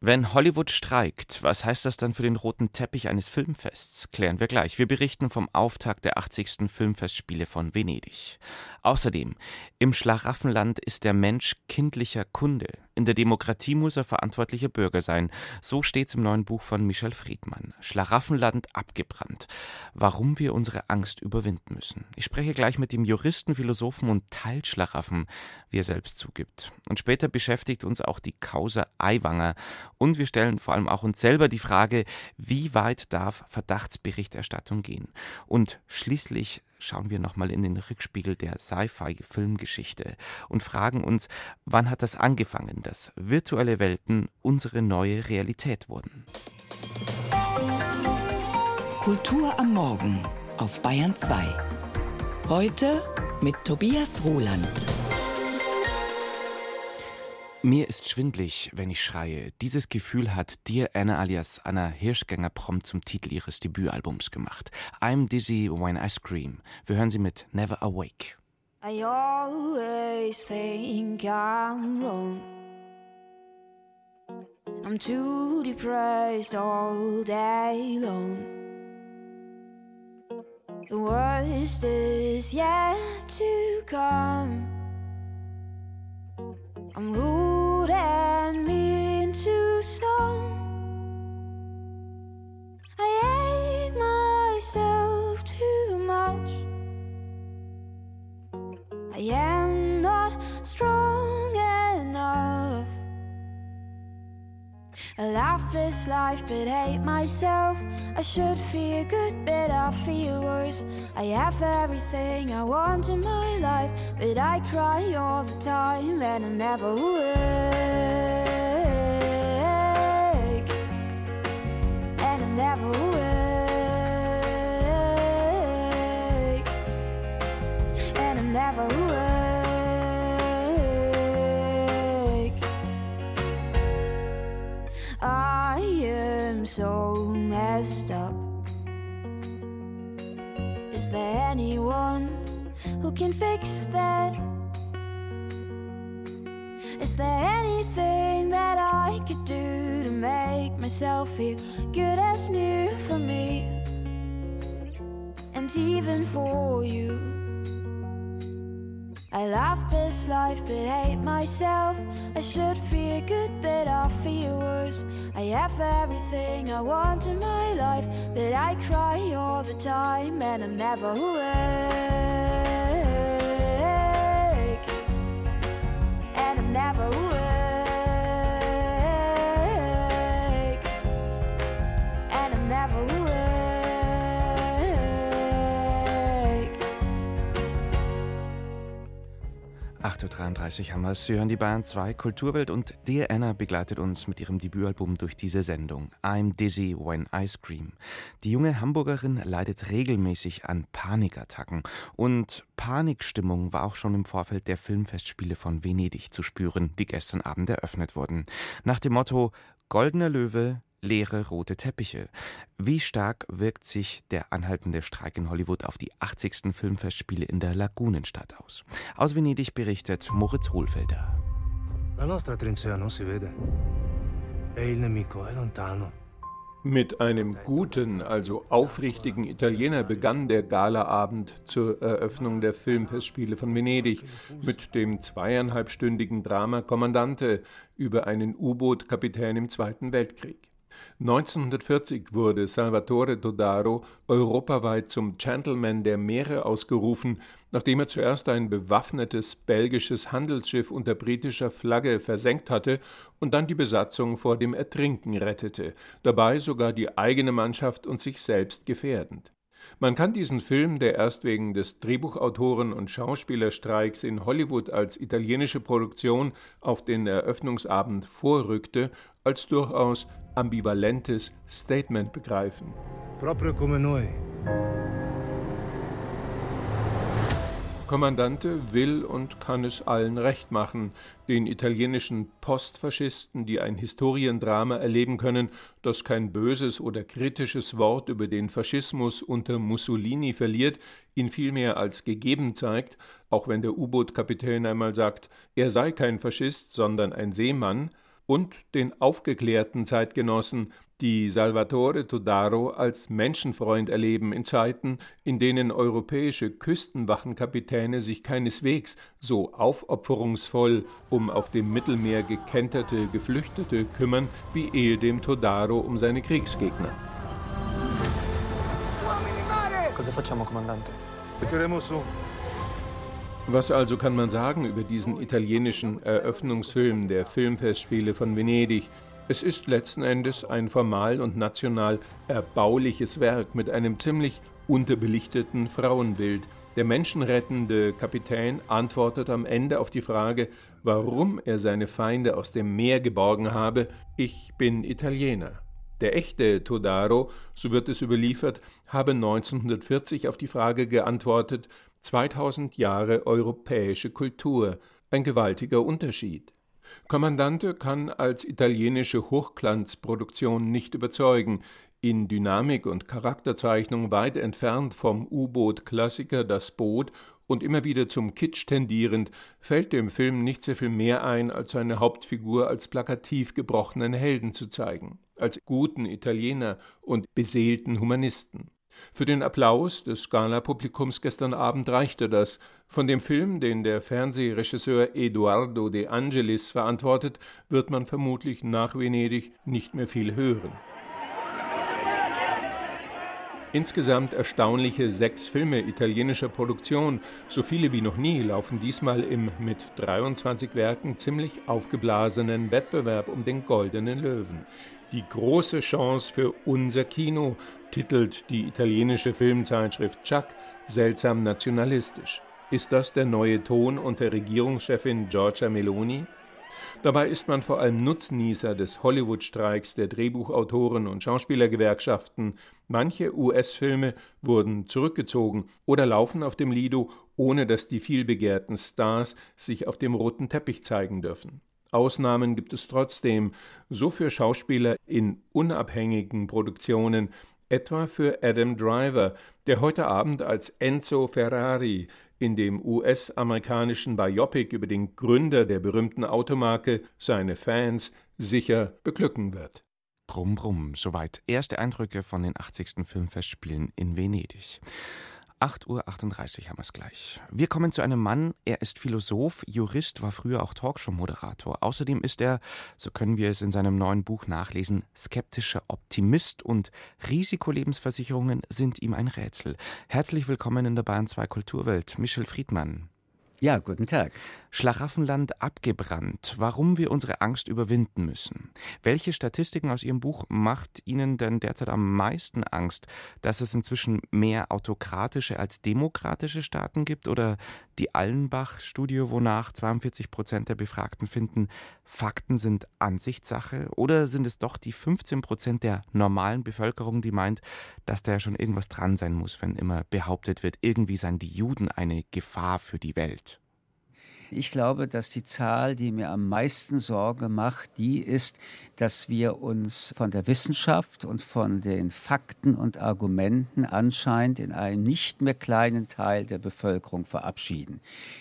Wenn Hollywood streikt, was heißt das dann für den roten Teppich eines Filmfests? Klären wir gleich. Wir berichten vom Auftakt der 80. Filmfestspiele von Venedig. Außerdem, im Schlaraffenland ist der Mensch kindlicher Kunde. In der Demokratie muss er verantwortlicher Bürger sein. So steht's im neuen Buch von Michel Friedmann. Schlaraffenland abgebrannt. Warum wir unsere Angst überwinden müssen. Ich spreche gleich mit dem Juristen, Philosophen und Teilschlaraffen, wie er selbst zugibt. Und später beschäftigt uns auch die Causa Aiwanger und wir stellen vor allem auch uns selber die Frage, wie weit darf Verdachtsberichterstattung gehen? Und schließlich schauen wir nochmal in den Rückspiegel der Sci-Fi-Filmgeschichte und fragen uns, wann hat das angefangen, dass virtuelle Welten unsere neue Realität wurden? Kultur am Morgen auf Bayern 2. Heute mit Tobias Roland. Mir ist schwindlig, wenn ich schreie. Dieses Gefühl hat Dear Anna alias Anna Hirschgänger prompt zum Titel ihres Debütalbums gemacht. I'm dizzy when I scream. Wir hören sie mit Never Awake. I always think I'm wrong. I'm too depressed all day long. The worst is yet to come. I'm rude I am not strong enough. I laugh this life but hate myself. I should feel good, but I feel worse. I have everything I want in my life, but I cry all the time and I'm never awake. Good as new for me? And even for you. I love this life but hate myself. I should feel good but I feel worse. I have everything I want in my life, but I cry all the time and I'm never awake. And I'm never awake. 8.33 Uhr haben wir es. Sie hören die Bayern 2 Kulturwelt und Dear Anna begleitet uns mit ihrem Debütalbum durch diese Sendung. I'm Dizzy When I Scream. Die junge Hamburgerin leidet regelmäßig an Panikattacken und Panikstimmung war auch schon im Vorfeld der Filmfestspiele von Venedig zu spüren, die gestern Abend eröffnet wurden. Nach dem Motto Goldener Löwe, leere rote Teppiche. Wie stark wirkt sich der anhaltende Streik in Hollywood auf die 80. Filmfestspiele in der Lagunenstadt aus? Aus Venedig berichtet Moritz Hohlfelder. La nostra trincea non si vede. E il nemico è lontano. Mit einem guten, also aufrichtigen Italiener begann der Galaabend zur Eröffnung der Filmfestspiele von Venedig mit dem zweieinhalbstündigen Drama Kommandante über einen U-Boot-Kapitän im Zweiten Weltkrieg. 1940 wurde Salvatore Todaro europaweit zum Gentleman der Meere ausgerufen, nachdem er zuerst ein bewaffnetes belgisches Handelsschiff unter britischer Flagge versenkt hatte und dann die Besatzung vor dem Ertrinken rettete, dabei sogar die eigene Mannschaft und sich selbst gefährdend. Man kann diesen Film, der erst wegen des Drehbuchautoren und Schauspielerstreiks in Hollywood als italienische Produktion auf den Eröffnungsabend vorrückte, als durchaus ambivalentes Statement begreifen. Proprio come noi. Kommandante will und kann es allen recht machen, den italienischen Postfaschisten, die ein Historiendrama erleben können, das kein böses oder kritisches Wort über den Faschismus unter Mussolini verliert, ihn vielmehr als gegeben zeigt, auch wenn der U-Boot-Kapitän einmal sagt, er sei kein Faschist, sondern ein Seemann, und den aufgeklärten Zeitgenossen, die Salvatore Todaro als Menschenfreund erleben in Zeiten, in denen europäische Küstenwachenkapitäne sich keineswegs so aufopferungsvoll um auf dem Mittelmeer gekenterte Geflüchtete kümmern, wie ehedem Todaro um seine Kriegsgegner. Cosa facciamo, Comandante? Was also kann man sagen über diesen italienischen Eröffnungsfilm der Filmfestspiele von Venedig? Es ist letzten Endes ein formal und national erbauliches Werk mit einem ziemlich unterbelichteten Frauenbild. Der menschenrettende Kapitän antwortet am Ende auf die Frage, warum er seine Feinde aus dem Meer geborgen habe, ich bin Italiener. Der echte Todaro, so wird es überliefert, habe 1940 auf die Frage geantwortet, 2000 Jahre europäische Kultur, ein gewaltiger Unterschied. Kommandante kann als italienische Hochglanzproduktion nicht überzeugen, in Dynamik und Charakterzeichnung weit entfernt vom U-Boot-Klassiker Das Boot und immer wieder zum Kitsch tendierend, fällt dem Film nicht sehr viel mehr ein, als seine Hauptfigur als plakativ gebrochenen Helden zu zeigen, als guten Italiener und beseelten Humanisten. Für den Applaus des Gala-Publikums gestern Abend reichte das. Von dem Film, den der Fernsehregisseur Eduardo De Angelis verantwortet, wird man vermutlich nach Venedig nicht mehr viel hören. Insgesamt erstaunliche sechs Filme italienischer Produktion, so viele wie noch nie, laufen diesmal im mit 23 Werken ziemlich aufgeblasenen Wettbewerb um den Goldenen Löwen. Die große Chance für unser Kino, titelt die italienische Filmzeitschrift Chuck seltsam nationalistisch. Ist das der neue Ton unter Regierungschefin Giorgia Meloni? Dabei ist man vor allem Nutznießer des Hollywood-Streiks der Drehbuchautoren und Schauspielergewerkschaften. Manche US-Filme wurden zurückgezogen oder laufen auf dem Lido, ohne dass die vielbegehrten Stars sich auf dem roten Teppich zeigen dürfen. Ausnahmen gibt es trotzdem, so für Schauspieler in unabhängigen Produktionen, etwa für Adam Driver, der heute Abend als Enzo Ferrari in dem US-amerikanischen Biopic über den Gründer der berühmten Automarke seine Fans sicher beglücken wird. Brumm, brumm, soweit erste Eindrücke von den 80. Filmfestspielen in Venedig. 8.38 Uhr haben wir es gleich. Wir kommen zu einem Mann, er ist Philosoph, Jurist, war früher auch Talkshow-Moderator. Außerdem ist er, so können wir es in seinem neuen Buch nachlesen, skeptischer Optimist und Risikolebensversicherungen sind ihm ein Rätsel. Herzlich willkommen in der Bayern 2 Kulturwelt, Michel Friedmann. Ja, guten Tag. Schlaraffenland abgebrannt. Warum wir unsere Angst überwinden müssen. Welche Statistiken aus Ihrem Buch macht Ihnen denn derzeit am meisten Angst? Dass es inzwischen mehr autokratische als demokratische Staaten gibt oder die Allenbach-Studie, wonach 42 Prozent der Befragten finden, Fakten sind Ansichtssache? Oder sind es doch die 15 Prozent der normalen Bevölkerung, die meint, dass da ja schon irgendwas dran sein muss, wenn immer behauptet wird, irgendwie seien die Juden eine Gefahr für die Welt? Ich glaube, dass die Zahl, die mir am meisten Sorge macht, die ist, dass wir uns von der Wissenschaft und von den Fakten und Argumenten anscheinend in einem nicht mehr kleinen Teil der Bevölkerung verabschieden.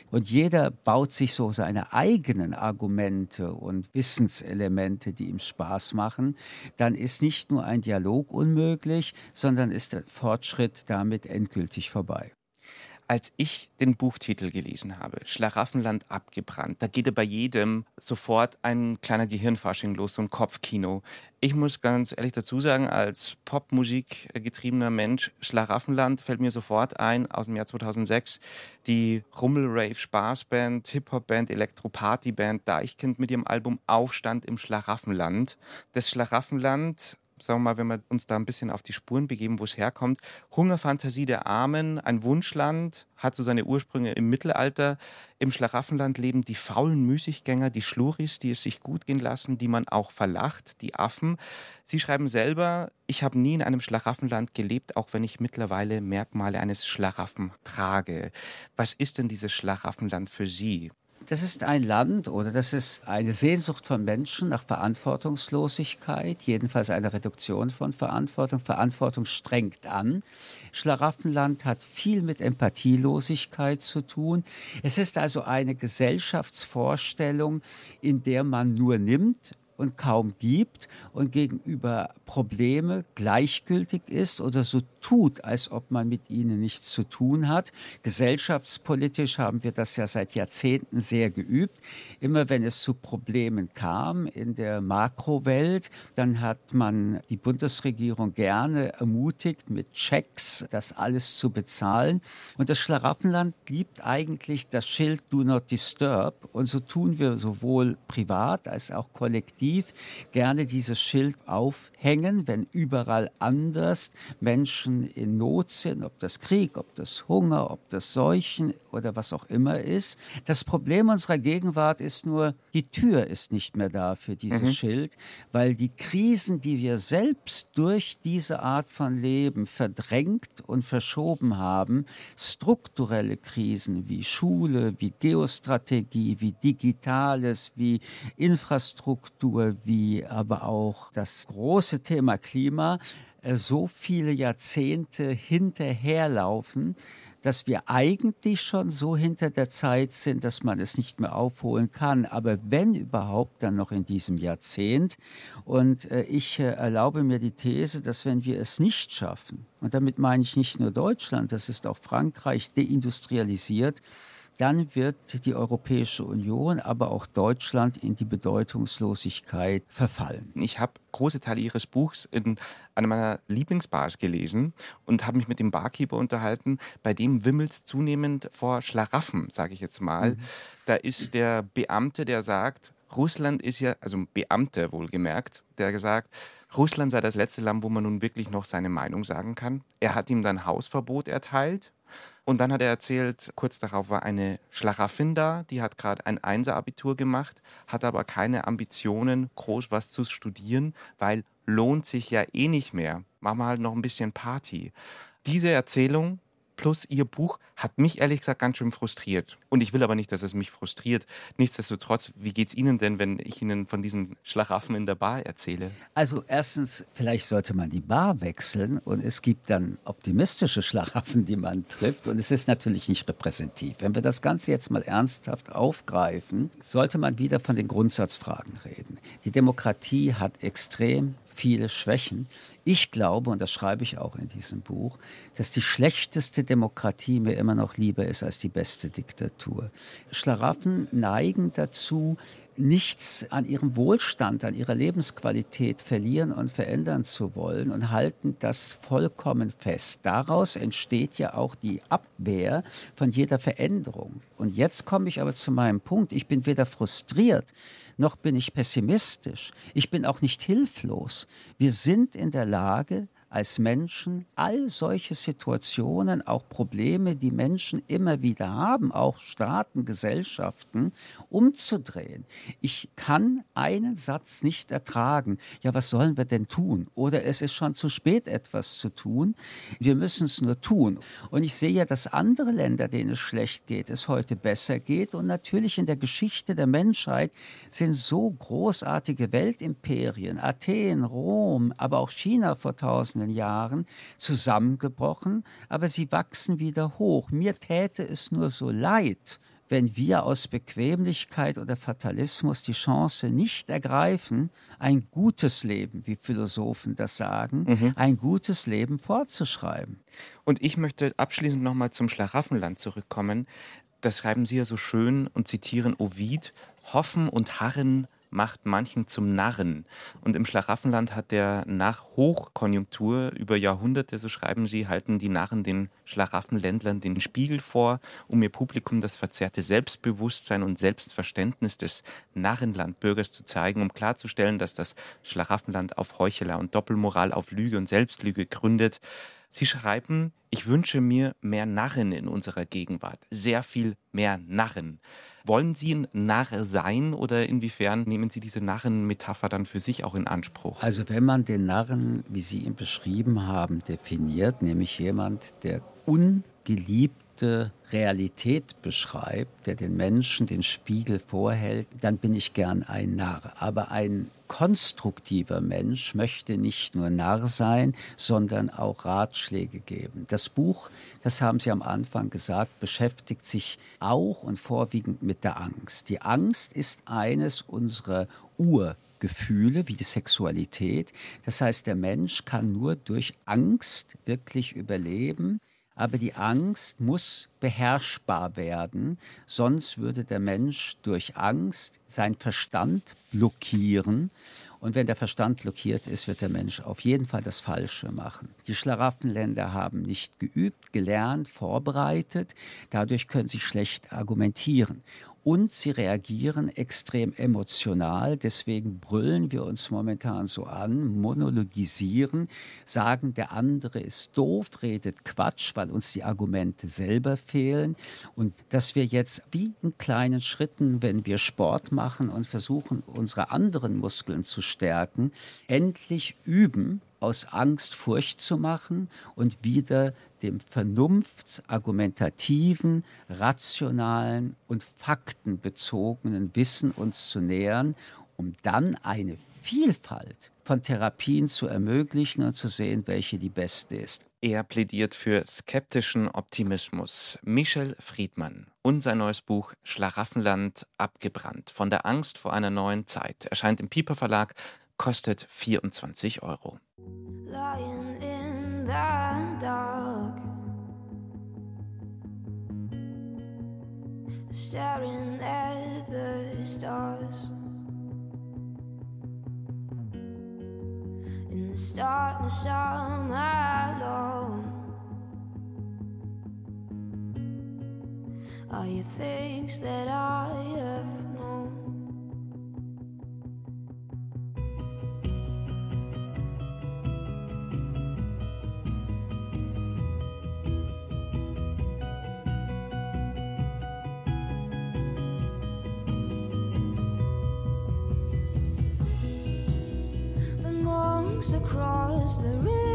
Und jeder baut sich so seine eigenen Argumente und Wissenselemente, die ihm Spaß machen. Dann ist nicht nur ein Dialog unmöglich, sondern ist der Fortschritt damit endgültig vorbei als ich den Buchtitel gelesen habe, Schlaraffenland abgebrannt, da geht ja bei jedem sofort ein kleiner Gehirnfasching los, so ein Kopfkino. Ich muss ganz ehrlich dazu sagen, als Popmusik getriebener Mensch, Schlaraffenland fällt mir sofort ein aus dem Jahr 2006. Die Rummel-Rave-Spaßband, Hip-Hop-Band, Elektro-Party-Band Deichkind mit ihrem Album Aufstand im Schlaraffenland. Das Schlaraffenland sagen wir mal, wenn wir uns da ein bisschen auf die Spuren begeben, wo es herkommt. Hungerfantasie der Armen, ein Wunschland, hat so seine Ursprünge im Mittelalter. Im Schlaraffenland leben die faulen Müßiggänger, die Schluris, die es sich gut gehen lassen, die man auch verlacht, die Affen. Sie schreiben selber, ich habe nie in einem Schlaraffenland gelebt, auch wenn ich mittlerweile Merkmale eines Schlaraffen trage. Was ist denn dieses Schlaraffenland für Sie? Das ist ein Land oder das ist eine Sehnsucht von Menschen nach Verantwortungslosigkeit, jedenfalls eine Reduktion von Verantwortung. Verantwortung strengt an. Schlaraffenland hat viel mit Empathielosigkeit zu tun. Es ist also eine Gesellschaftsvorstellung, in der man nur nimmt und kaum gibt und gegenüber Probleme gleichgültig ist oder so tut, als ob man mit ihnen nichts zu tun hat. Gesellschaftspolitisch haben wir das ja seit Jahrzehnten sehr geübt. Immer wenn es zu Problemen kam in der Makrowelt, dann hat man die Bundesregierung gerne ermutigt, mit Checks das alles zu bezahlen. Und das Schlaraffenland liebt eigentlich das Schild Do Not Disturb. Und so tun wir sowohl privat als auch kollektiv gerne dieses Schild aufhängen, wenn überall anders Menschen in Not sind, ob das Krieg, ob das Hunger, ob das Seuchen oder was auch immer ist. Das Problem unserer Gegenwart ist nur, die Tür ist nicht mehr da für dieses mhm. Schild, weil die Krisen, die wir selbst durch diese Art von Leben verdrängt und verschoben haben, strukturelle Krisen wie Schule, wie Geostrategie, wie Digitales, wie Infrastruktur, wie aber auch das große Thema Klima, äh, so viele Jahrzehnte hinterherlaufen, dass wir eigentlich schon so hinter der Zeit sind, dass man es nicht mehr aufholen kann. Aber wenn überhaupt, dann noch in diesem Jahrzehnt. Und äh, ich äh, erlaube mir die These, dass wenn wir es nicht schaffen, und damit meine ich nicht nur Deutschland, das ist auch Frankreich deindustrialisiert, dann wird die Europäische Union, aber auch Deutschland in die Bedeutungslosigkeit verfallen. Ich habe große Teile Ihres Buchs in einer meiner Lieblingsbars gelesen und habe mich mit dem Barkeeper unterhalten. Bei dem wimmelt es zunehmend vor Schlaraffen, sage ich jetzt mal. Mhm. Da ist der Beamte, der sagt, Russland ist ja, also ein Beamter wohlgemerkt, der gesagt, Russland sei das letzte Land, wo man nun wirklich noch seine Meinung sagen kann. Er hat ihm dann Hausverbot erteilt und dann hat er erzählt, kurz darauf war eine Schlaraffin da, die hat gerade ein Einser-Abitur gemacht, hat aber keine Ambitionen, groß was zu studieren, weil lohnt sich ja eh nicht mehr. Machen wir halt noch ein bisschen Party. Diese Erzählung plus ihr Buch hat mich ehrlich gesagt ganz schön frustriert. Und ich will aber nicht, dass es mich frustriert. Nichtsdestotrotz, wie geht es Ihnen denn, wenn ich Ihnen von diesen Schlaraffen in der Bar erzähle? Also erstens, vielleicht sollte man die Bar wechseln und es gibt dann optimistische Schlaraffen, die man trifft. Und es ist natürlich nicht repräsentativ. Wenn wir das Ganze jetzt mal ernsthaft aufgreifen, sollte man wieder von den Grundsatzfragen reden. Die Demokratie hat extrem viele Schwächen. Ich glaube, und das schreibe ich auch in diesem Buch, dass die schlechteste Demokratie mir immer noch lieber ist als die beste Diktatur. Schlaraffen neigen dazu, nichts an ihrem Wohlstand, an ihrer Lebensqualität verlieren und verändern zu wollen und halten das vollkommen fest. Daraus entsteht ja auch die Abwehr von jeder Veränderung. Und jetzt komme ich aber zu meinem Punkt. Ich bin weder frustriert, noch bin ich pessimistisch. Ich bin auch nicht hilflos. Wir sind in der Lage, als Menschen all solche Situationen, auch Probleme, die Menschen immer wieder haben, auch Staaten, Gesellschaften, umzudrehen. Ich kann einen Satz nicht ertragen. Ja, was sollen wir denn tun? Oder es ist schon zu spät, etwas zu tun. Wir müssen es nur tun. Und ich sehe ja, dass andere Länder, denen es schlecht geht, es heute besser geht. Und natürlich in der Geschichte der Menschheit sind so großartige Weltimperien, Athen, Rom, aber auch China vor 1000 einzelnen Jahren zusammengebrochen, aber sie wachsen wieder hoch. Mir täte es nur so leid, wenn wir aus Bequemlichkeit oder Fatalismus die Chance nicht ergreifen, ein gutes Leben, wie Philosophen das sagen, mhm. ein gutes Leben fortzuschreiben. Und ich möchte abschließend nochmal zum Schlaraffenland zurückkommen. Das schreiben Sie ja so schön und zitieren Ovid, hoffen und harren macht manchen zum Narren. Und im Schlaraffenland hat der nach Hochkonjunktur über Jahrhunderte, so schreiben sie, halten die Narren den Schlaraffenländlern den Spiegel vor, um ihr Publikum das verzerrte Selbstbewusstsein und Selbstverständnis des Narrenlandbürgers zu zeigen, um klarzustellen, dass das Schlaraffenland auf Heuchler und Doppelmoral, auf Lüge und Selbstlüge gründet. Sie schreiben, ich wünsche mir mehr Narren in unserer Gegenwart, sehr viel mehr Narren. Wollen Sie ein Narr sein oder inwiefern nehmen Sie diese Narren-Metapher dann für sich auch in Anspruch? Also wenn man den Narren, wie Sie ihn beschrieben haben, definiert, nämlich jemand, der ungeliebt gelebte Realität beschreibt, der den Menschen den Spiegel vorhält, dann bin ich gern ein Narr. Aber ein konstruktiver Mensch möchte nicht nur Narr sein, sondern auch Ratschläge geben. Das Buch, das haben Sie am Anfang gesagt, beschäftigt sich auch und vorwiegend mit der Angst. Die Angst ist eines unserer Ur Gefühle wie die Sexualität. Das heißt, der Mensch kann nur durch Angst wirklich überleben. Aber die Angst muss beherrschbar werden, sonst würde der Mensch durch Angst seinen Verstand blockieren. Und wenn der Verstand blockiert ist, wird der Mensch auf jeden Fall das Falsche machen. Die Schlaraffenländer haben nicht geübt, gelernt, vorbereitet. Dadurch können sie schlecht argumentieren und sie reagieren extrem emotional. Deswegen brüllen wir uns momentan so an, monologisieren, sagen, der andere ist doof, redet Quatsch, weil uns die Argumente selber fehlen. Und dass wir jetzt wie in kleinen Schritten, wenn wir Sport machen und versuchen, unsere anderen Muskeln zu stärken, endlich üben, aus Angst Furcht zu machen und wieder dem vernunftsargumentativen, rationalen und faktenbezogenen Wissen uns zu nähern, um dann eine Vielfalt von Therapien zu ermöglichen und zu sehen, welche die beste ist. Er plädiert für skeptischen Optimismus. Michel Friedmann und sein neues Buch Schlaraffenland abgebrannt von der Angst vor einer neuen Zeit erscheint im Piper Verlag, kostet 24 Euro. Lying in the dark Staring at the stars In the darkness I'm alone. Are you things that I have across the river.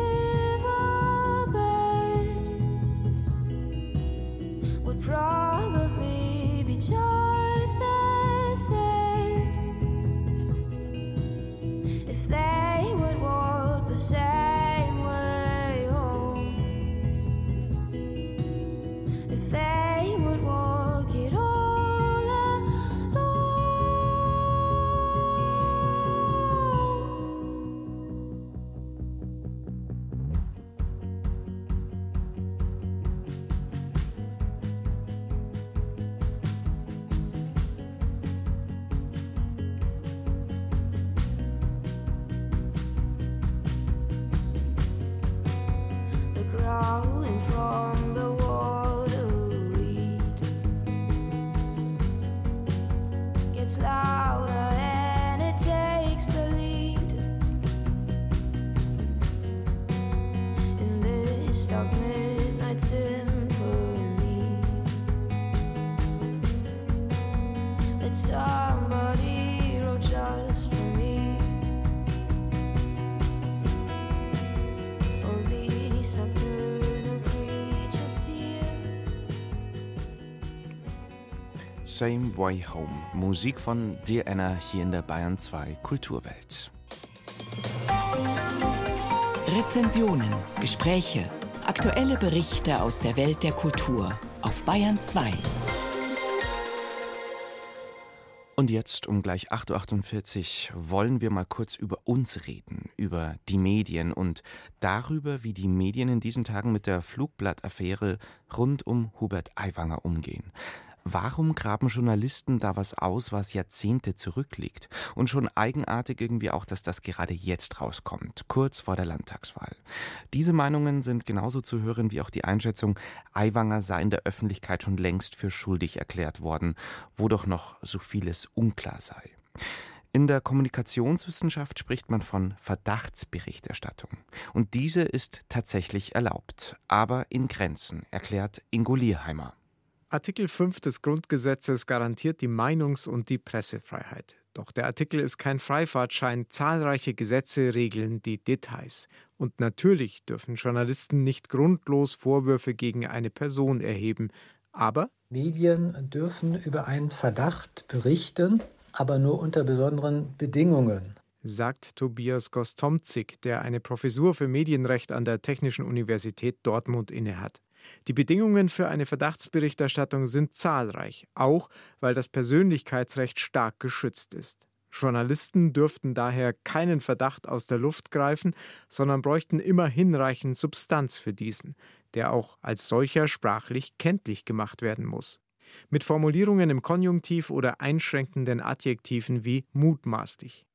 Same Way Home. Musik von Dear Anna hier in der Bayern 2 Kulturwelt. Rezensionen, Gespräche, aktuelle Berichte aus der Welt der Kultur auf Bayern 2. Und jetzt um gleich 8.48 Uhr wollen wir mal kurz über uns reden, über die Medien und darüber, wie die Medien in diesen Tagen mit der Flugblattaffäre rund um Hubert Aiwanger umgehen. Warum graben Journalisten da was aus, was Jahrzehnte zurückliegt? Und schon eigenartig irgendwie auch, dass das gerade jetzt rauskommt, kurz vor der Landtagswahl. Diese Meinungen sind genauso zu hören wie auch die Einschätzung, Aiwanger sei in der Öffentlichkeit schon längst für schuldig erklärt worden, wo doch noch so vieles unklar sei. In der Kommunikationswissenschaft spricht man von Verdachtsberichterstattung. Und diese ist tatsächlich erlaubt, aber in Grenzen, erklärt Ingo Lierheimer. Artikel 5 des Grundgesetzes garantiert die Meinungs- und die Pressefreiheit. Doch der Artikel ist kein Freifahrtschein. Zahlreiche Gesetze regeln die Details. Und natürlich dürfen Journalisten nicht grundlos Vorwürfe gegen eine Person erheben. Aber Medien dürfen über einen Verdacht berichten, aber nur unter besonderen Bedingungen sagt Tobias Gostomzig, der eine Professur für Medienrecht an der Technischen Universität Dortmund innehat. Die Bedingungen für eine Verdachtsberichterstattung sind zahlreich, auch weil das Persönlichkeitsrecht stark geschützt ist. Journalisten dürften daher keinen Verdacht aus der Luft greifen, sondern bräuchten immer hinreichend Substanz für diesen, der auch als solcher sprachlich kenntlich gemacht werden muss. Mit Formulierungen im Konjunktiv oder einschränkenden Adjektiven wie mutmaßlich.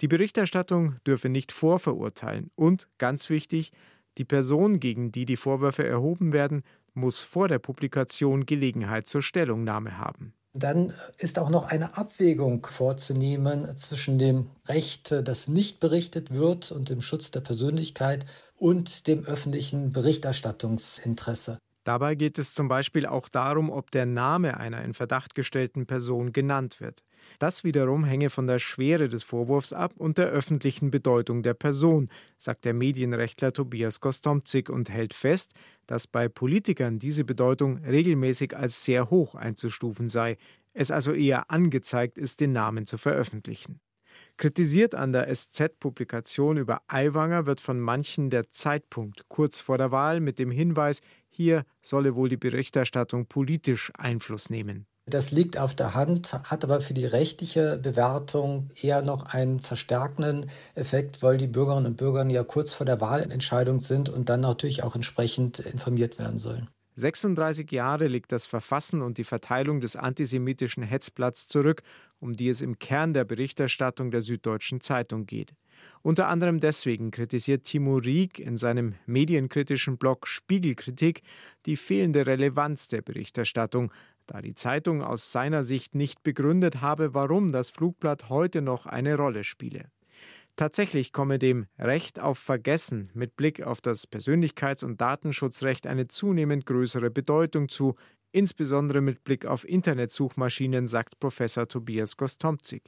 Die Berichterstattung dürfe nicht vorverurteilen und, ganz wichtig, die Person, gegen die die Vorwürfe erhoben werden, muss vor der Publikation Gelegenheit zur Stellungnahme haben. Dann ist auch noch eine Abwägung vorzunehmen zwischen dem Recht, das nicht berichtet wird und dem Schutz der Persönlichkeit und dem öffentlichen Berichterstattungsinteresse. Dabei geht es zum Beispiel auch darum, ob der Name einer in Verdacht gestellten Person genannt wird. Das wiederum hänge von der Schwere des Vorwurfs ab und der öffentlichen Bedeutung der Person, sagt der Medienrechtler Tobias Gostomzig und hält fest, dass bei Politikern diese Bedeutung regelmäßig als sehr hoch einzustufen sei, es also eher angezeigt ist, den Namen zu veröffentlichen. Kritisiert an der SZ-Publikation über Aiwanger wird von manchen der Zeitpunkt kurz vor der Wahl mit dem Hinweis, hier solle wohl die Berichterstattung politisch Einfluss nehmen. Das liegt auf der Hand, hat aber für die rechtliche Bewertung eher noch einen verstärkenden Effekt, weil die Bürgerinnen und Bürger ja kurz vor der Wahlentscheidung sind und dann natürlich auch entsprechend informiert werden sollen. 36 Jahre liegt das Verfassen und die Verteilung des antisemitischen Hetzblatts zurück, um die es im Kern der Berichterstattung der Süddeutschen Zeitung geht. Unter anderem deswegen kritisiert Timo Rieck in seinem medienkritischen Blog Spiegelkritik die fehlende Relevanz der Berichterstattung, da die Zeitung aus seiner Sicht nicht begründet habe, warum das Flugblatt heute noch eine Rolle spiele. Tatsächlich komme dem Recht auf Vergessen mit Blick auf das Persönlichkeits- und Datenschutzrecht eine zunehmend größere Bedeutung zu, insbesondere mit Blick auf Internetsuchmaschinen, sagt Professor Tobias Gostomzig.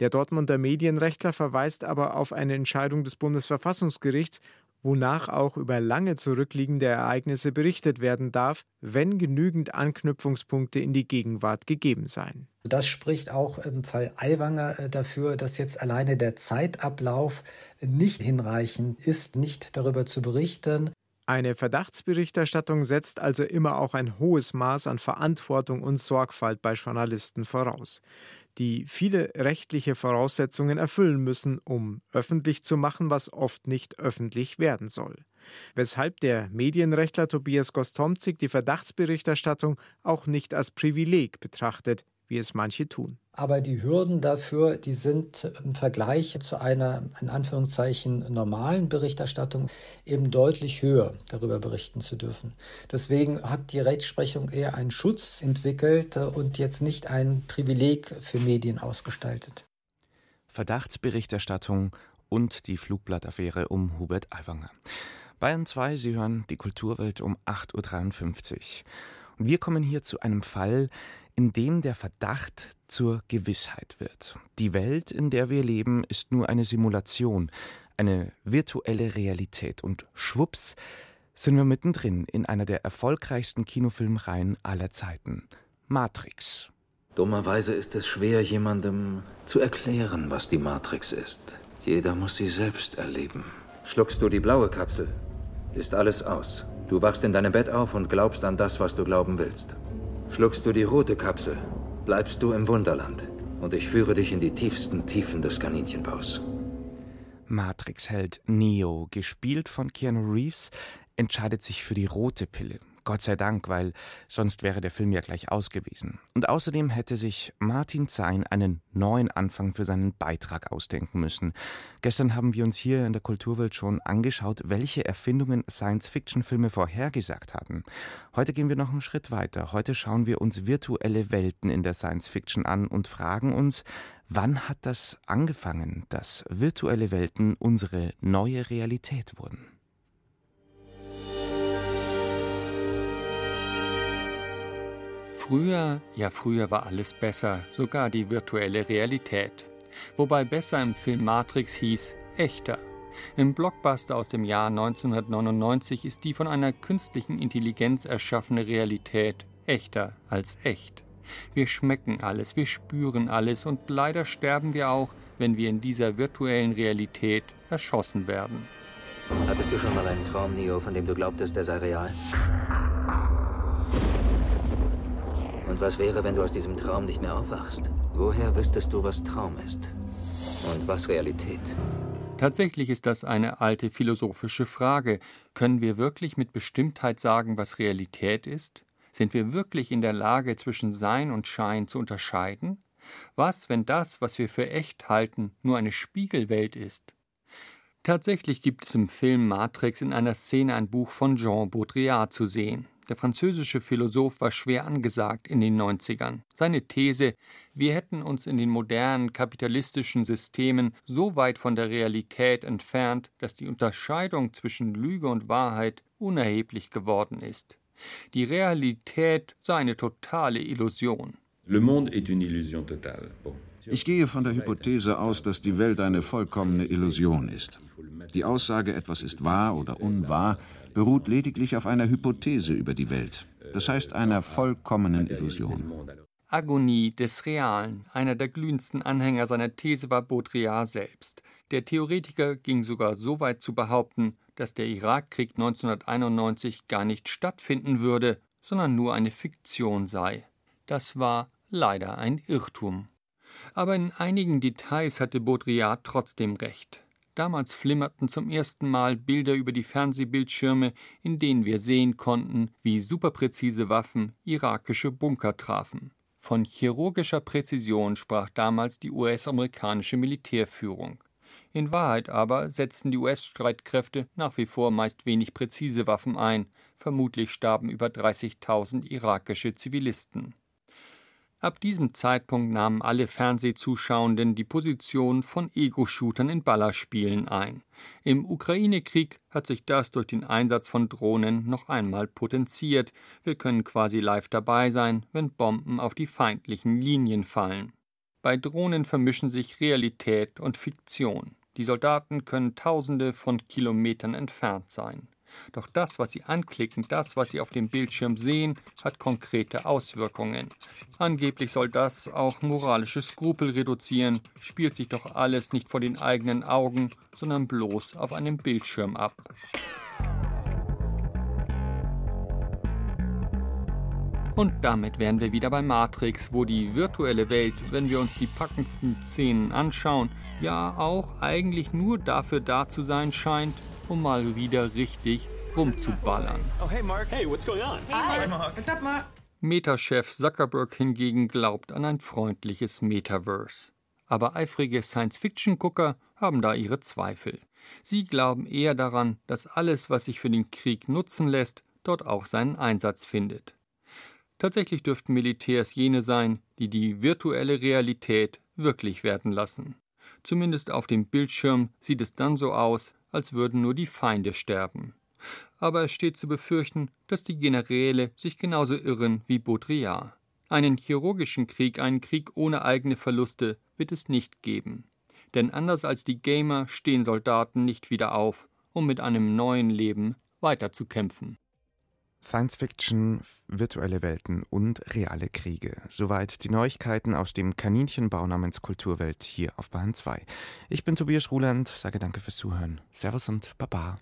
Der Dortmunder Medienrechtler verweist aber auf eine Entscheidung des Bundesverfassungsgerichts wonach auch über lange zurückliegende Ereignisse berichtet werden darf, wenn genügend Anknüpfungspunkte in die Gegenwart gegeben seien. Das spricht auch im Fall Aiwanger äh, dafür, dass jetzt alleine der Zeitablauf nicht hinreichend ist, nicht darüber zu berichten. Eine Verdachtsberichterstattung setzt also immer auch ein hohes Maß an Verantwortung und Sorgfalt bei Journalisten voraus die viele rechtliche Voraussetzungen erfüllen müssen, um öffentlich zu machen, was oft nicht öffentlich werden soll. Weshalb der Medienrechtler Tobias Gostomzig die Verdachtsberichterstattung auch nicht als Privileg betrachtet, wie es manche tun. Aber die Hürden dafür, die sind im Vergleich zu einer in Anführungszeichen normalen Berichterstattung eben deutlich höher, darüber berichten zu dürfen. Deswegen hat die Rechtsprechung eher einen Schutz entwickelt und jetzt nicht ein Privileg für Medien ausgestaltet. Verdachtsberichterstattung und die Flugblattaffäre um Hubert Aiwanger. Bayern 2, Sie hören die Kulturwelt um 8.53 Uhr. Und wir kommen hier zu einem Fall, in dem der Verdacht zur Gewissheit wird. Die Welt, in der wir leben, ist nur eine Simulation, eine virtuelle Realität. Und schwupps sind wir mittendrin in einer der erfolgreichsten Kinofilmreihen aller Zeiten. Matrix. Dummerweise ist es schwer, jemandem zu erklären, was die Matrix ist. Jeder muss sie selbst erleben. Schluckst du die blaue Kapsel, ist alles aus. Du wachst in deinem Bett auf und glaubst an das, was du glauben willst. Schluckst du die rote Kapsel, bleibst du im Wunderland und ich führe dich in die tiefsten Tiefen des Kaninchenbaus. Matrix-Held Neo, gespielt von Keanu Reeves, entscheidet sich für die rote Pille. Gott sei Dank, weil sonst wäre der Film ja gleich aus gewesen. Und außerdem hätte sich Martin Zein einen neuen Anfang für seinen Beitrag ausdenken müssen. Gestern haben wir uns hier in der Kulturwelt schon angeschaut, welche Erfindungen Science-Fiction-Filme vorhergesagt hatten. Heute gehen wir noch einen Schritt weiter. Heute schauen wir uns virtuelle Welten in der Science-Fiction an und fragen uns, wann hat das angefangen, dass virtuelle Welten unsere neue Realität wurden? Früher, ja früher war alles besser, sogar die virtuelle Realität. Wobei besser im Film Matrix hieß echter. Im Blockbuster aus dem Jahr 1999 ist die von einer künstlichen Intelligenz erschaffene Realität echter als echt. Wir schmecken alles, wir spüren alles und leider sterben wir auch, wenn wir in dieser virtuellen Realität erschossen werden. Hattest du schon mal einen Traum, Neo, von dem du glaubtest, er sei real? Und was wäre, wenn du aus diesem Traum nicht mehr aufwachst? Woher wüsstest du, was Traum ist? Und was Realität? Tatsächlich ist das eine alte philosophische Frage. Können wir wirklich mit Bestimmtheit sagen, was Realität ist? Sind wir wirklich in der Lage, zwischen Sein und Schein zu unterscheiden? Was, wenn das, was wir für echt halten, nur eine Spiegelwelt ist? Tatsächlich gibt es im Film Matrix in einer Szene ein Buch von Jean Baudrillard zu sehen. Der französische Philosoph war schwer angesagt in den 90ern. Seine These, wir hätten uns in den modernen kapitalistischen Systemen so weit von der Realität entfernt, dass die Unterscheidung zwischen Lüge und Wahrheit unerheblich geworden ist. Die Realität sei eine totale Illusion. Le monde est une illusion totale. Bon. Ich gehe von der Hypothese aus, dass die Welt eine vollkommene Illusion ist. Die Aussage, etwas ist wahr oder unwahr, beruht lediglich auf einer Hypothese über die Welt, das heißt einer vollkommenen Illusion. Agonie des Realen. Einer der glühendsten Anhänger seiner These war Baudrillard selbst. Der Theoretiker ging sogar so weit zu behaupten, dass der Irakkrieg 1991 gar nicht stattfinden würde, sondern nur eine Fiktion sei. Das war leider ein Irrtum. Aber in einigen Details hatte Baudrillard trotzdem recht. Damals flimmerten zum ersten Mal Bilder über die Fernsehbildschirme, in denen wir sehen konnten, wie superpräzise Waffen irakische Bunker trafen. Von chirurgischer Präzision sprach damals die US-amerikanische Militärführung. In Wahrheit aber setzten die US-Streitkräfte nach wie vor meist wenig präzise Waffen ein, vermutlich starben über 30.000 irakische Zivilisten. Ab diesem Zeitpunkt nahmen alle Fernsehzuschauenden die Position von Ego-Shootern in Ballerspielen ein. Im Ukraine-Krieg hat sich das durch den Einsatz von Drohnen noch einmal potenziert. Wir können quasi live dabei sein, wenn Bomben auf die feindlichen Linien fallen. Bei Drohnen vermischen sich Realität und Fiktion. Die Soldaten können Tausende von Kilometern entfernt sein. Doch das, was Sie anklicken, das, was Sie auf dem Bildschirm sehen, hat konkrete Auswirkungen. Angeblich soll das auch moralische Skrupel reduzieren, spielt sich doch alles nicht vor den eigenen Augen, sondern bloß auf einem Bildschirm ab. Und damit wären wir wieder bei Matrix, wo die virtuelle Welt, wenn wir uns die packendsten Szenen anschauen, ja auch eigentlich nur dafür da zu sein scheint, um mal wieder richtig rumzuballern. Oh, hey Mark. Hey, what's going on? Hey Mark. What's up, Mark? Meta-Chef Zuckerberg hingegen glaubt an ein freundliches Metaverse. Aber eifrige Science-Fiction-Gucker haben da ihre Zweifel. Sie glauben eher daran, dass alles, was sich für den Krieg nutzen lässt, dort auch seinen Einsatz findet. Tatsächlich dürften Militärs jene sein, die die virtuelle Realität wirklich werden lassen. Zumindest auf dem Bildschirm sieht es dann so aus, als würden nur die Feinde sterben. Aber es steht zu befürchten, dass die Generäle sich genauso irren wie Baudrillard. Einen chirurgischen Krieg, einen Krieg ohne eigene Verluste wird es nicht geben. Denn anders als die Gamer stehen Soldaten nicht wieder auf, um mit einem neuen Leben weiterzukämpfen. Science Fiction, virtuelle Welten und reale Kriege. Soweit die Neuigkeiten aus dem Kaninchenbau namens Kulturwelt hier auf Bahn 2. Ich bin Tobias Ruland, sage danke fürs Zuhören. Servus und Baba.